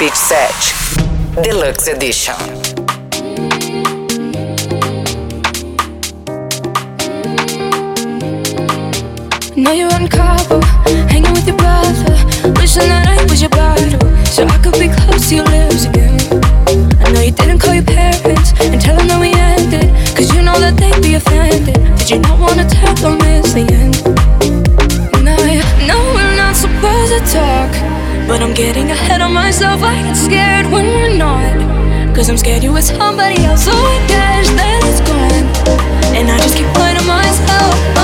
Beach Set Deluxe Edition. Know you're in Cabo, hanging with your brother. Wishing that I was your bottle, so I could be close to your lips again. I know you didn't call your parents and tell them that we ended, cause you know that they'd be offended. Did you not wanna tell them it's the end? But I'm getting ahead of myself, I get scared when we're not. Cause I'm scared you with somebody else, so I guess that it's gone. And I just keep lying myself.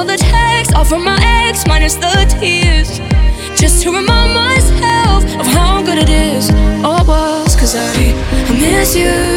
all the texts, all from my ex, minus the tears. Just to remind myself of how good it is. All was cause I, I miss you.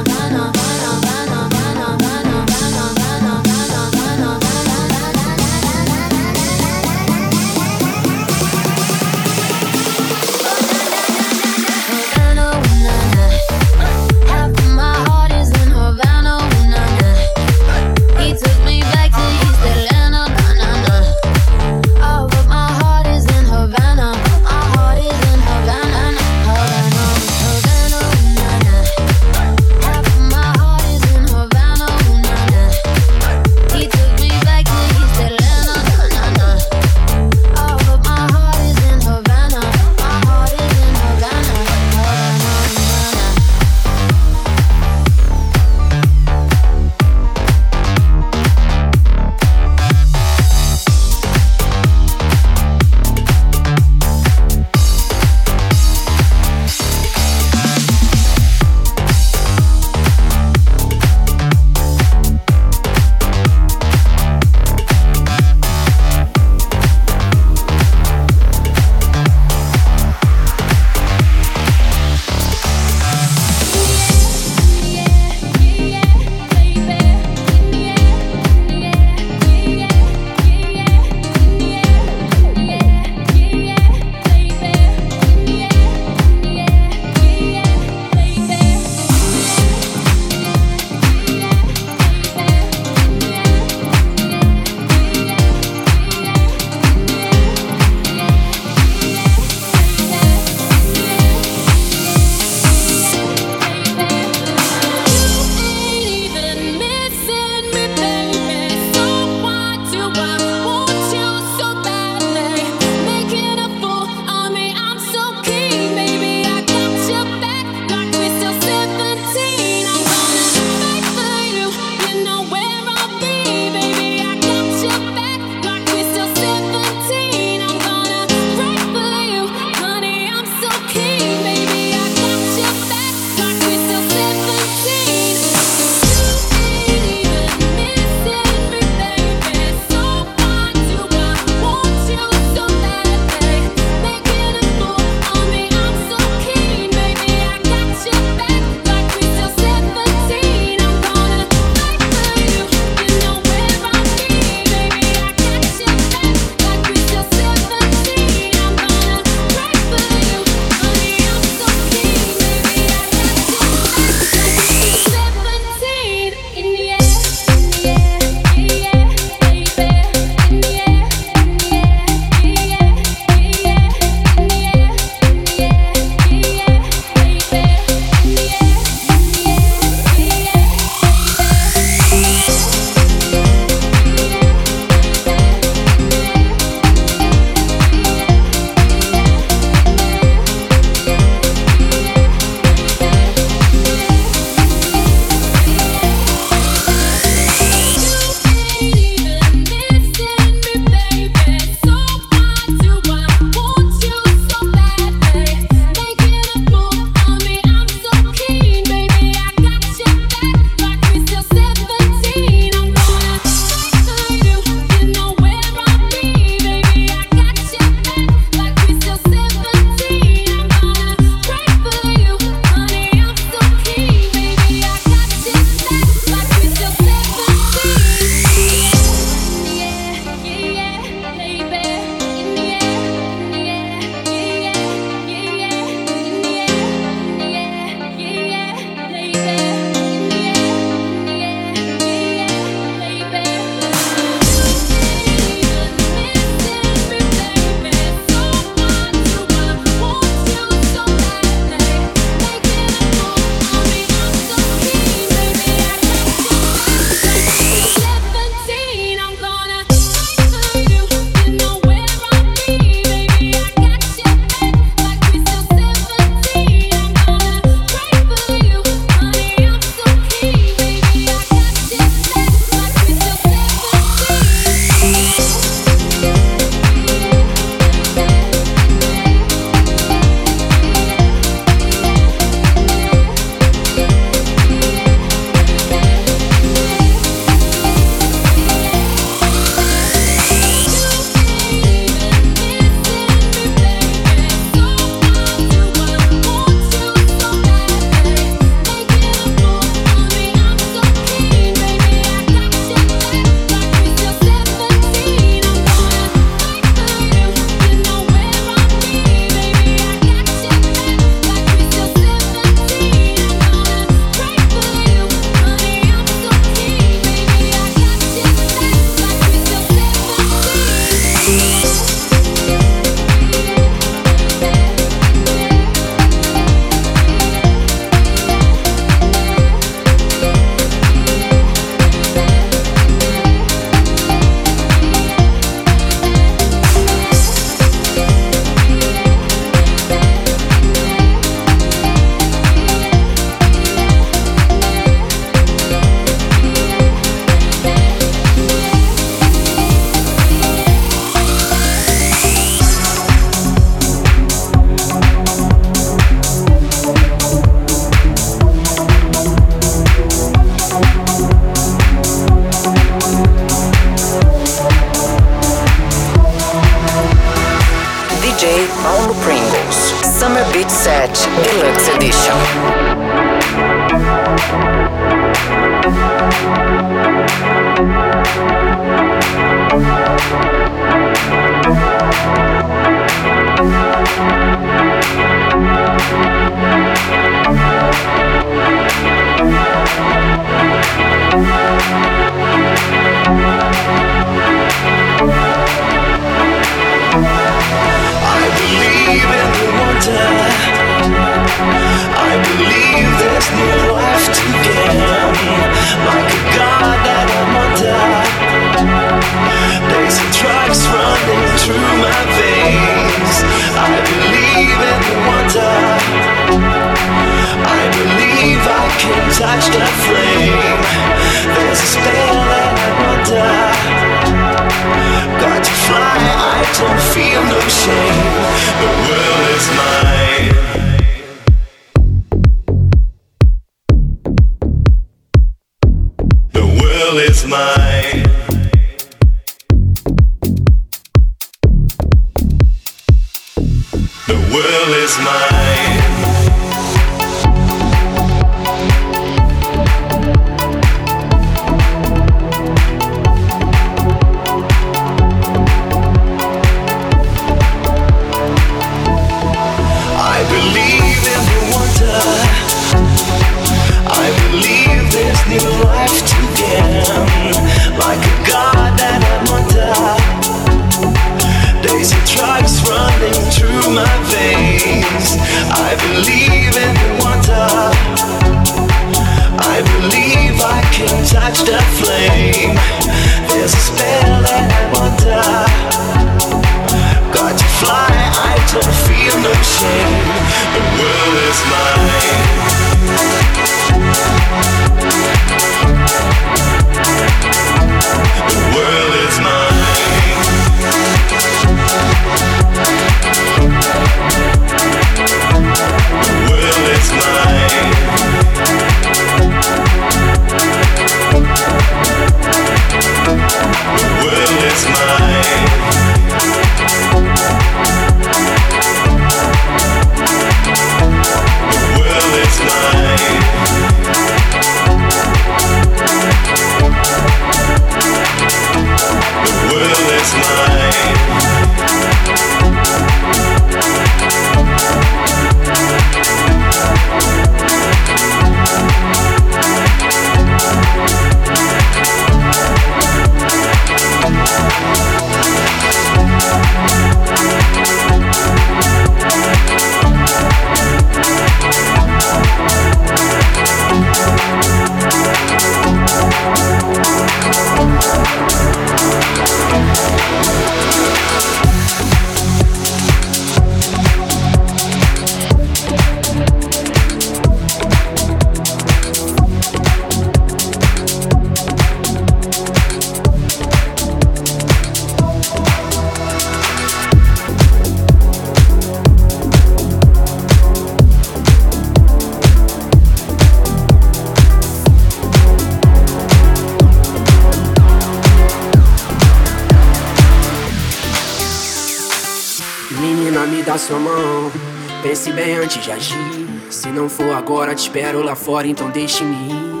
Fora, então deixe-me ir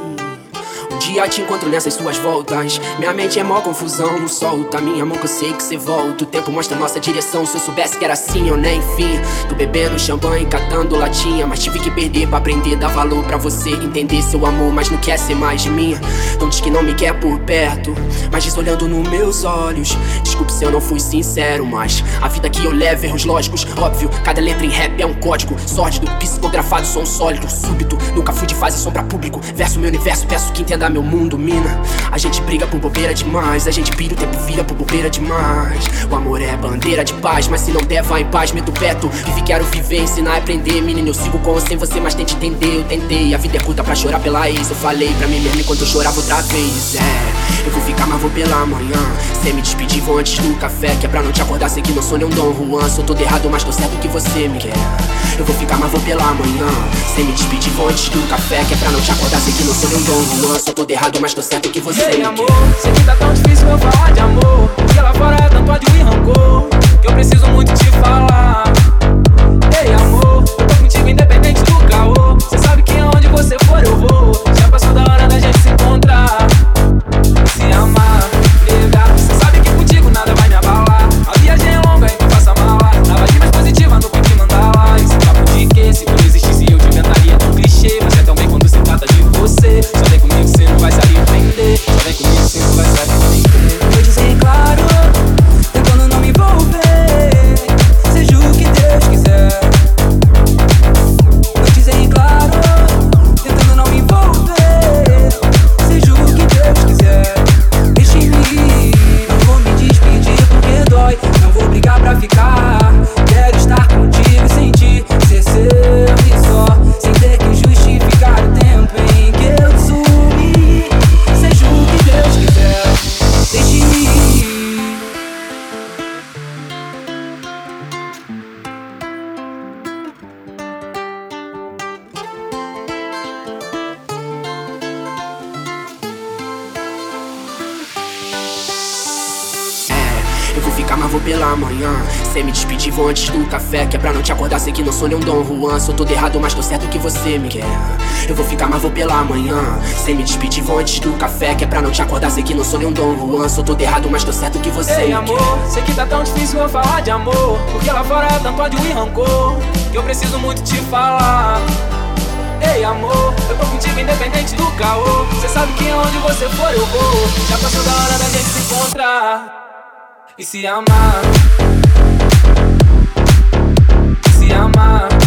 dia te encontro nessas suas voltas. Minha mente é mó confusão, solta. Minha mão que eu sei que cê volta. O tempo mostra nossa direção. Se eu soubesse que era assim, eu nem fim. Tô bebendo champanhe, catando latinha. Mas tive que perder pra aprender, dar valor pra você. Entender seu amor, mas não quer ser mais de mim. Não diz que não me quer por perto, mas diz olhando nos meus olhos. Desculpe se eu não fui sincero, mas a vida que eu levo, erros lógicos. Óbvio, cada letra em rap é um código. Sórdido, psicografado, som sólido, súbito. Nunca fui de fase sombra público. Verso meu universo, peço que entenda meu mundo mina. A gente briga por bobeira demais, a gente pira o tempo vira por bobeira demais. O amor é bandeira de paz, mas se não der, vai em paz, medo perto. Vive, quero viver, ensinar a aprender. Menino, eu sigo com ou sem você, mas tente entender. Eu tentei, a vida é curta pra chorar pela ex. Eu falei pra mim mesmo enquanto eu chorava outra vez. É, eu vou ficar, mas vou pela manhã. Sem me despedir, vou antes do café. Que é pra não te acordar, sei que não sou nem um Dom Juan. Sou todo errado, mas tô certo que você me quer. Eu vou ficar, mas vou pela manhã. Sem me despedir, vou antes do café. Que é pra não te acordar, sei que não sou nem um Dom Juan. Sou todo errado, mas tô certo que você Ei, me quer. amor. Sei que tá tão difícil, vou falar de amor. Que lá fora é tanto ódio e rancor. Que eu preciso muito te falar. Ei, amor, eu tô contigo independente do caô. Cê sabe que aonde você for eu vou. Já passou da hora da gente se encontrar. café Que é pra não te acordar, sei que não sou nem um Dom Juan Sou todo errado, mas tô certo que você me quer. Eu vou ficar, mas vou pela manhã. Sem me despedir, vou antes do café Que é pra não te acordar, sei que não sou nem um Dom Juan Sou todo errado, mas tô certo que você Ei, me amor, quer. sei que tá tão difícil eu falar de amor Porque lá fora é tanto ódio e rancor Que eu preciso muito te falar. Ei amor, eu tô contigo independente do caô. Cê sabe que onde você for eu vou. Já passou da hora da gente se encontrar E se amar. mind.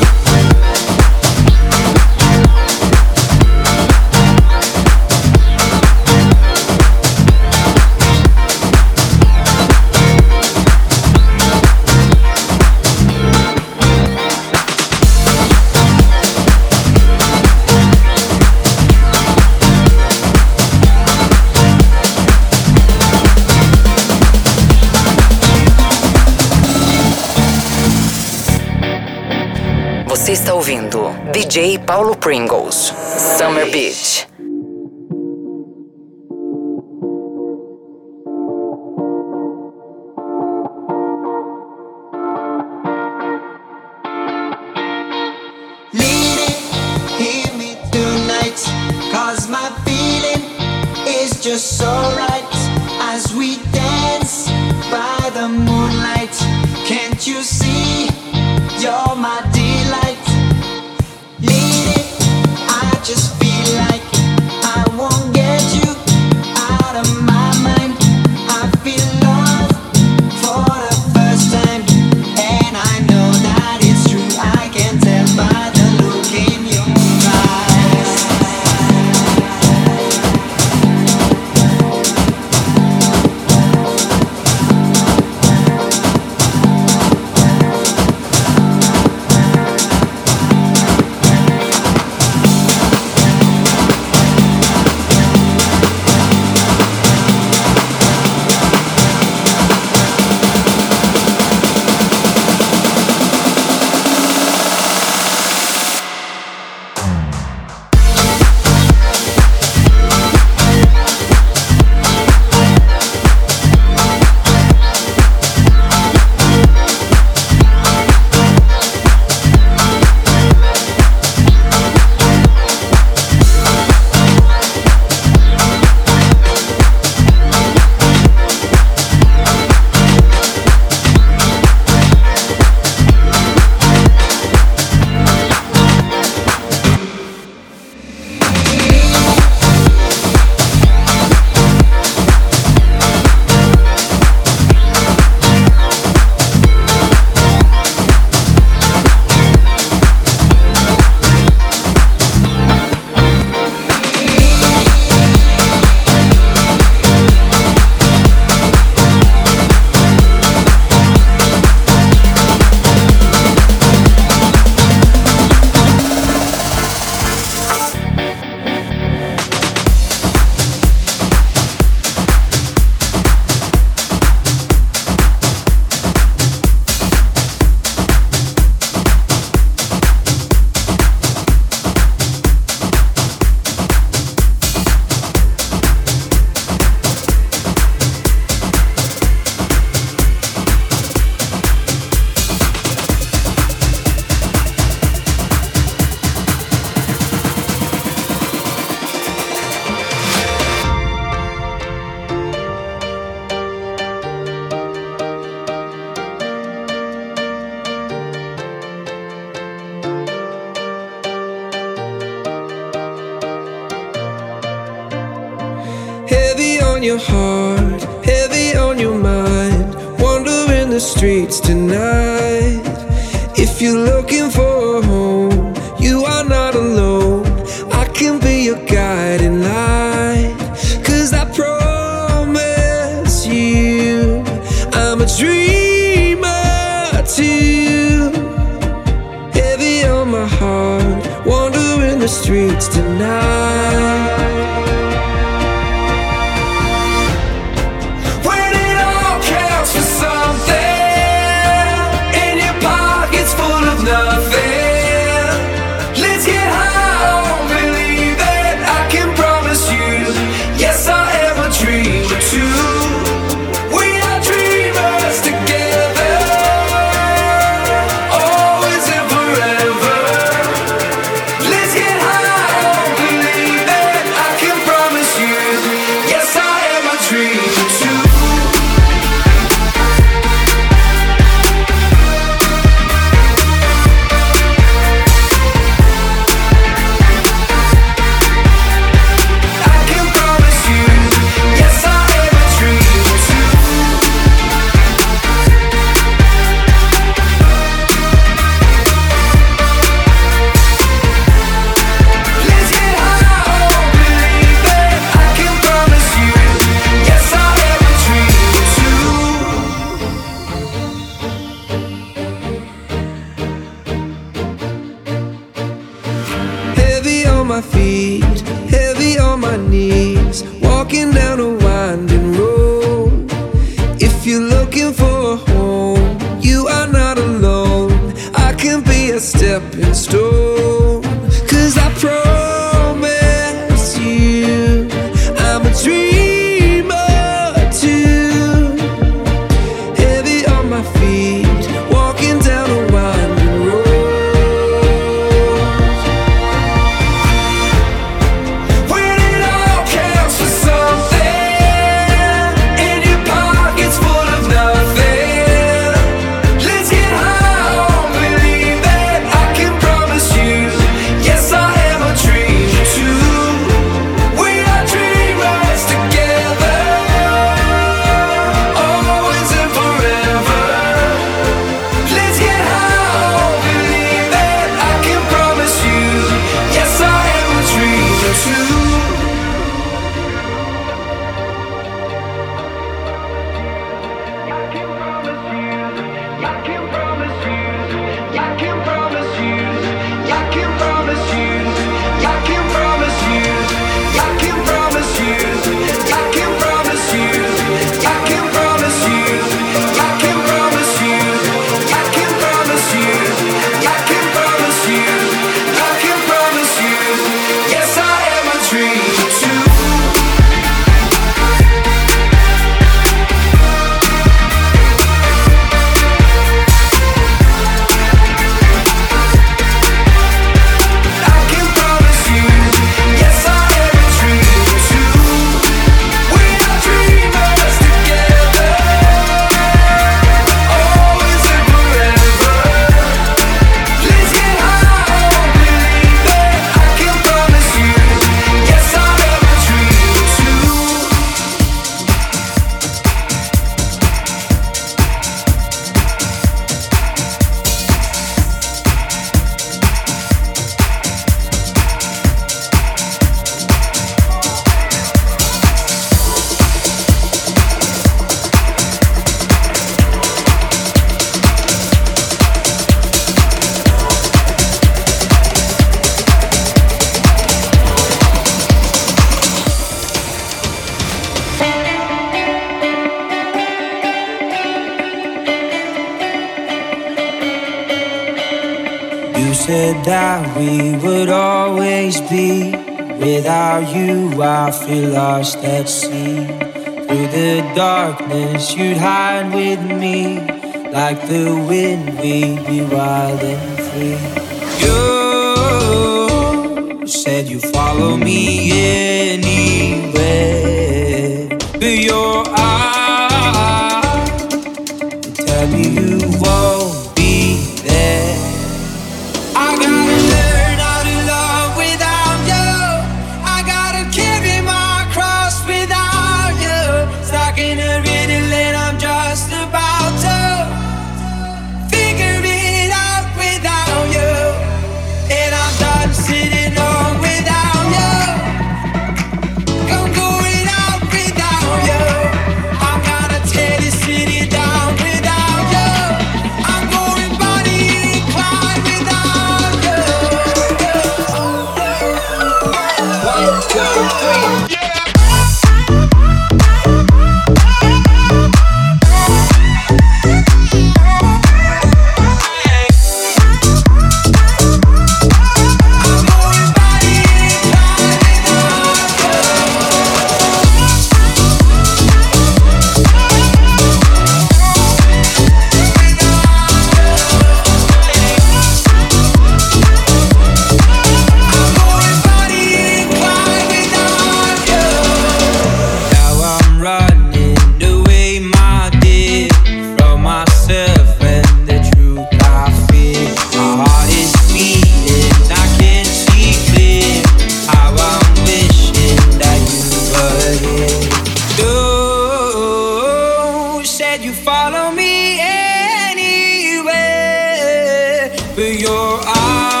Your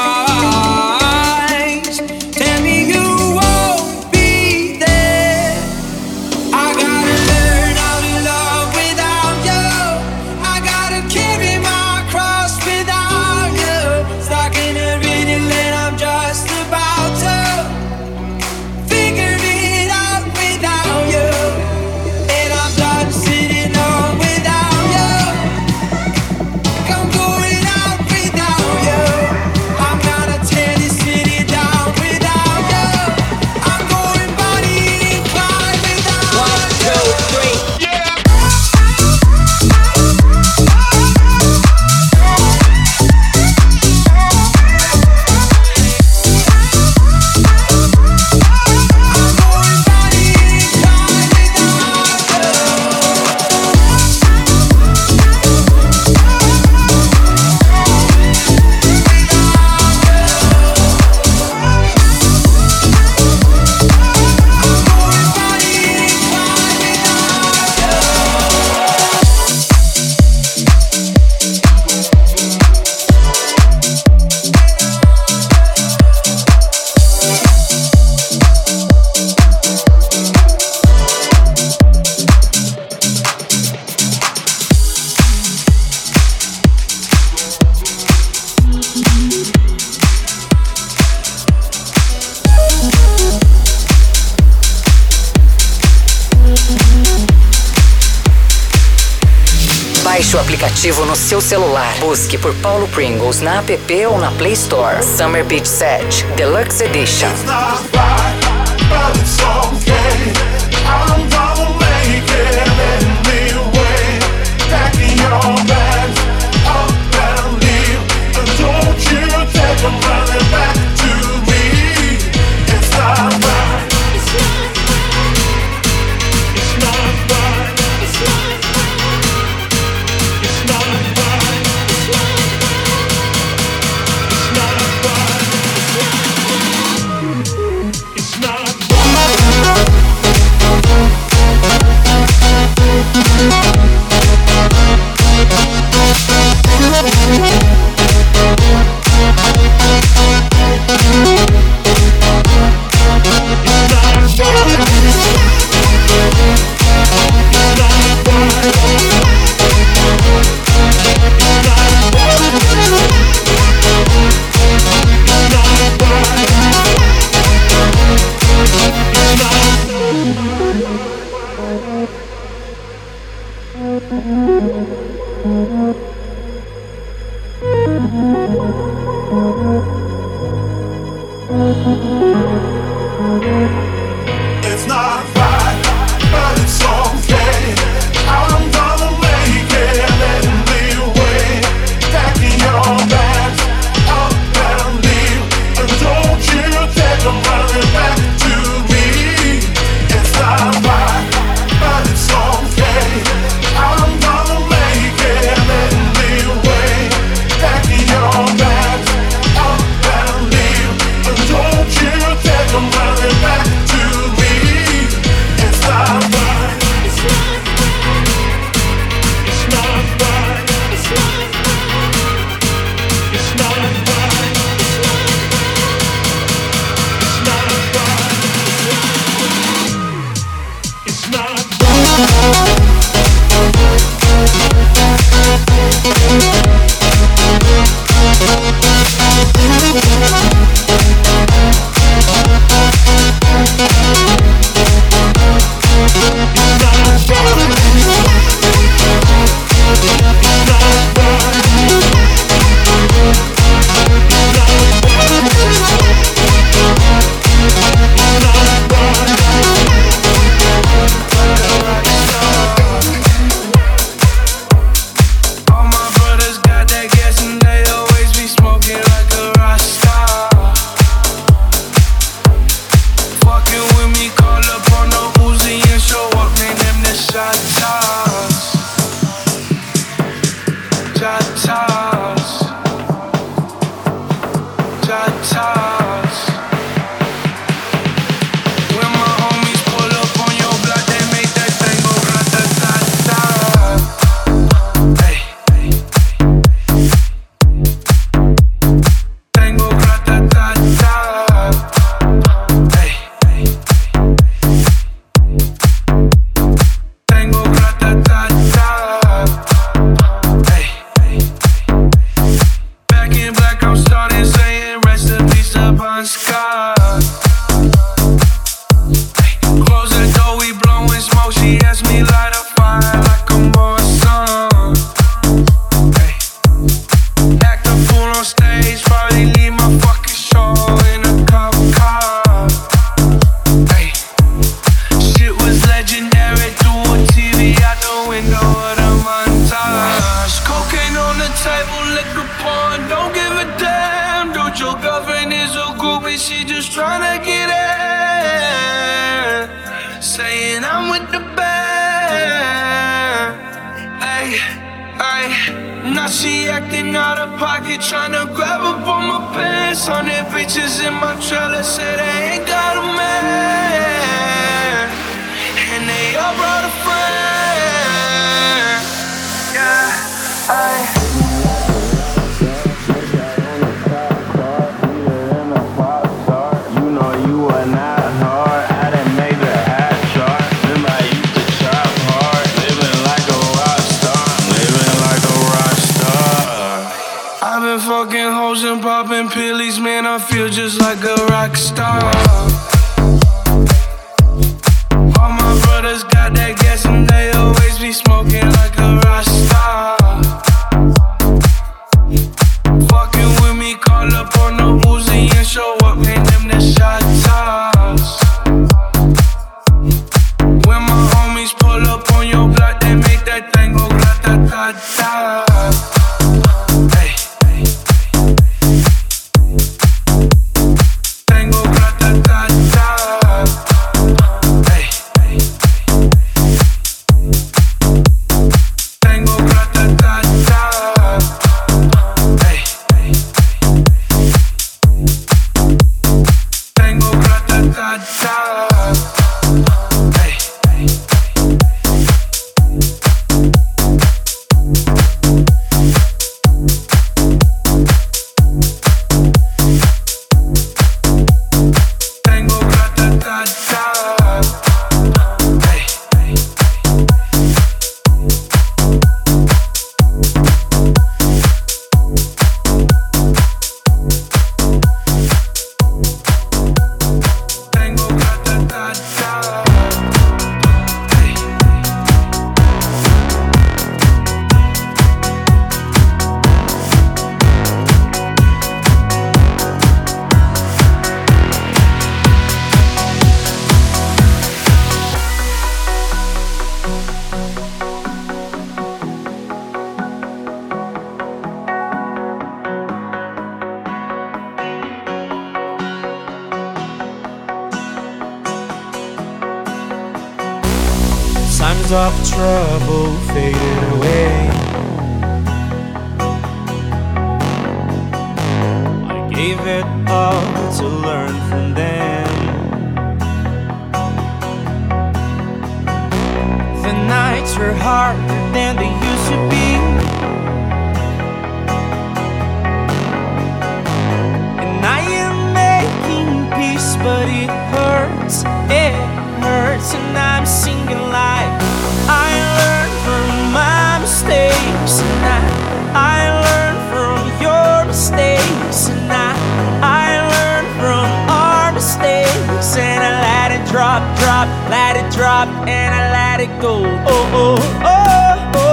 Busque por Paulo Pringles na app ou na Play Store. Summer Beach Set Deluxe Edition. acting out of pocket, trying to grab up on my pants. Hundred bitches in my trailer, said I ain't got a man, and they all brought a friend. Yeah, I. like a rock star. Clouds of trouble faded away. I gave it all to learn from them. The nights were harder than they used to be. And I am making peace, but it hurts. It hurts, and I'm singing like drop, drop, let it drop, and I let it go. Oh, oh, oh, oh,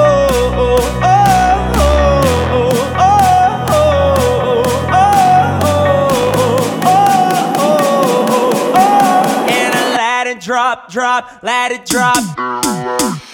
oh, oh, oh. Oh, oh, oh, oh, oh, and I let it drop, drop, let it drop.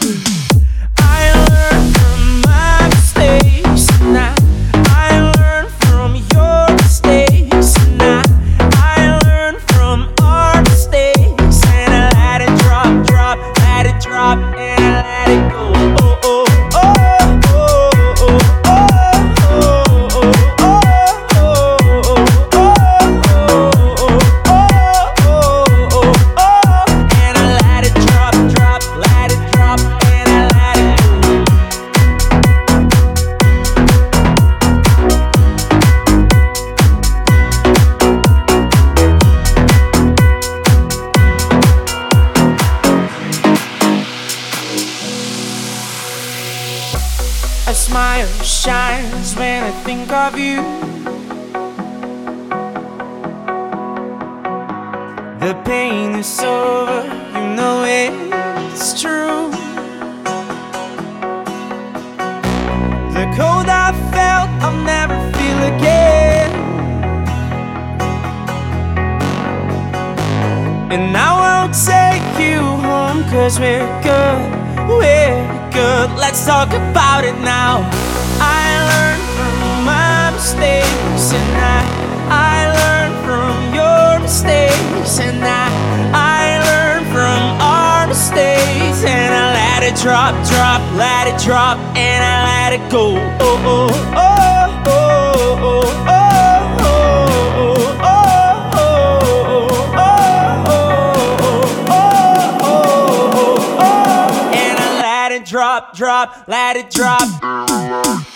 Of you. Go. Oh, oh, oh, drop, drop, let it drop.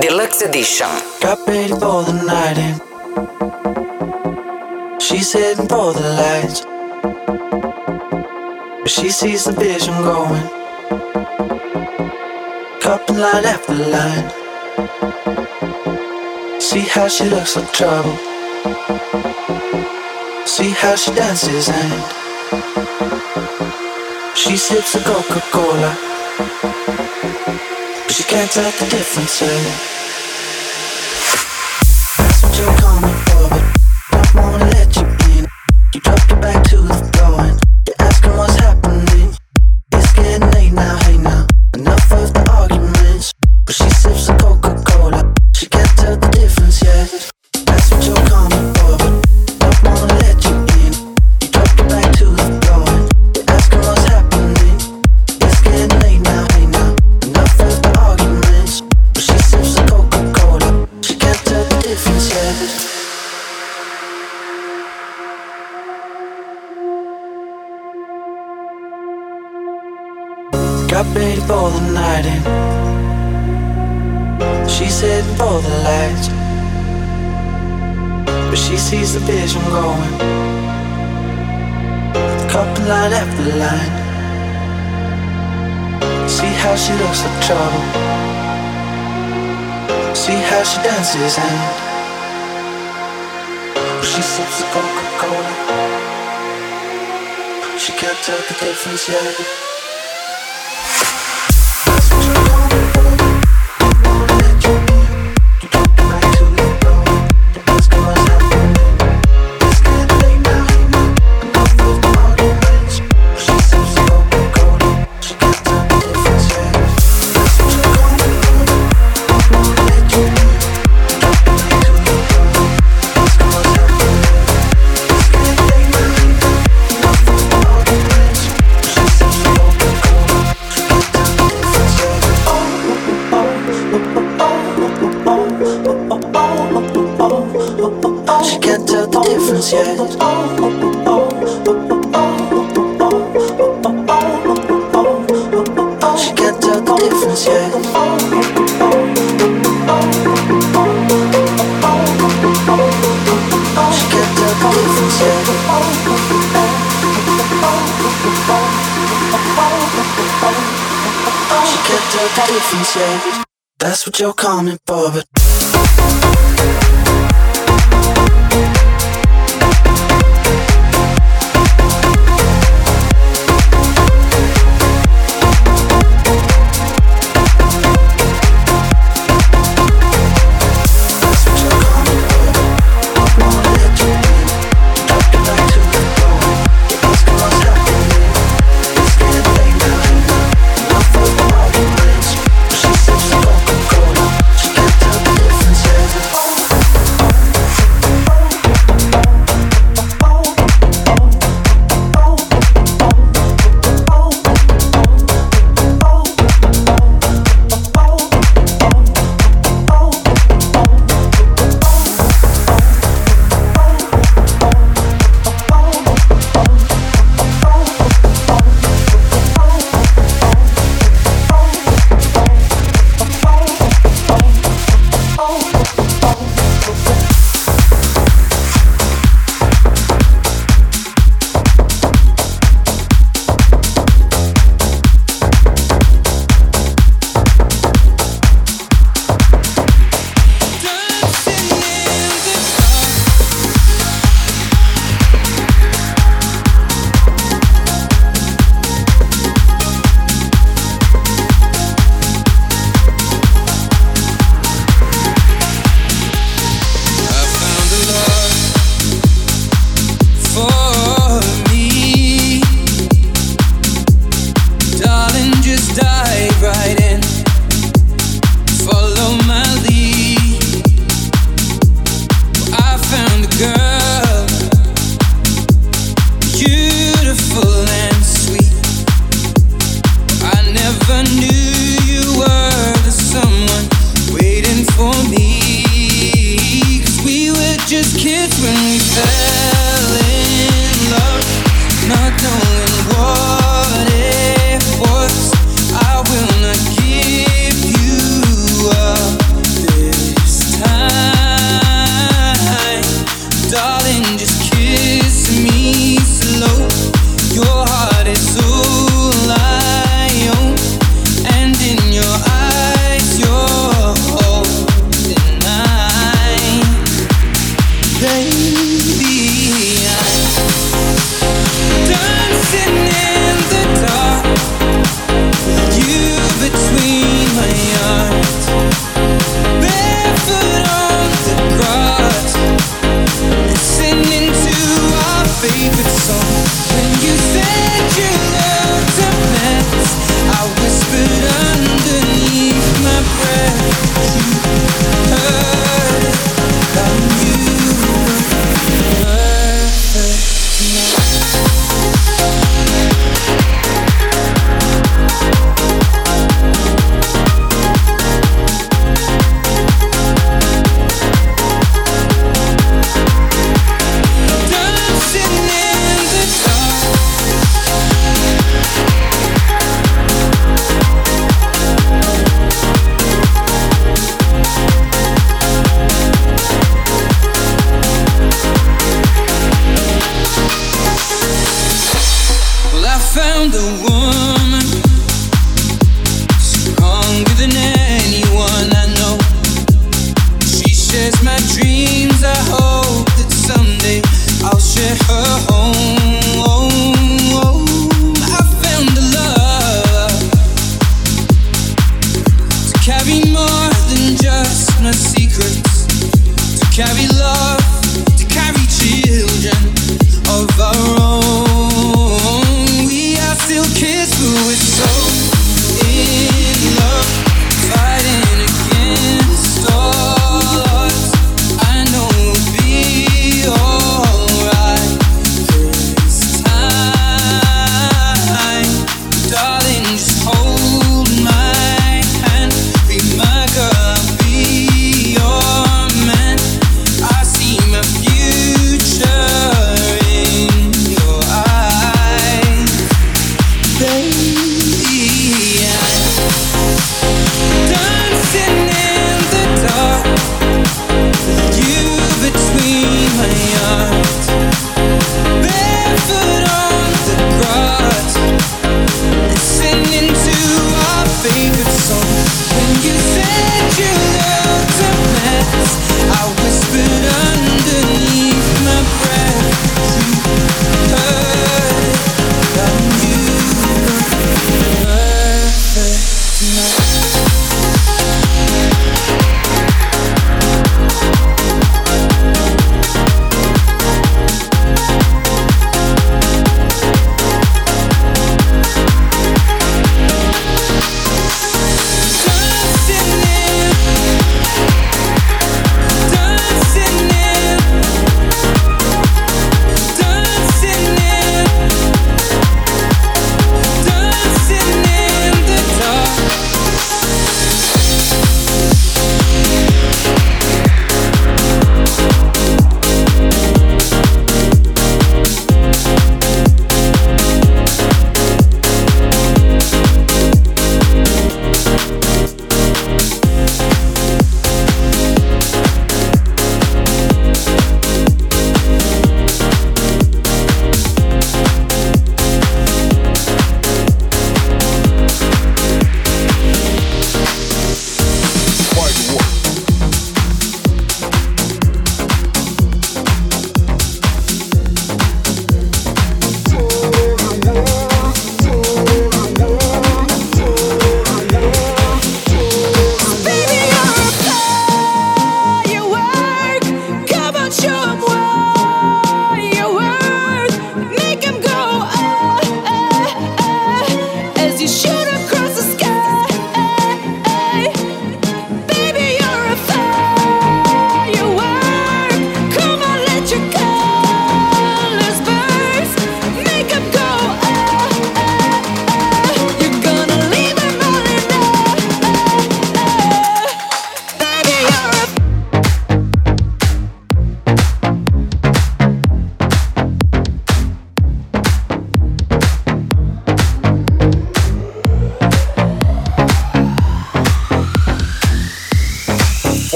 Deluxe Edition. Got ready for the night in. She's heading for the lights. But she sees the vision going. Couple line after line. See how she looks like trouble. See how she dances and she sips a Coca-Cola. Cause you can't tell the difference. took the difference, shape she can't tell the difference yet. She can't tell the difference yet. She can't tell the difference yet. That's what you're coming for, but.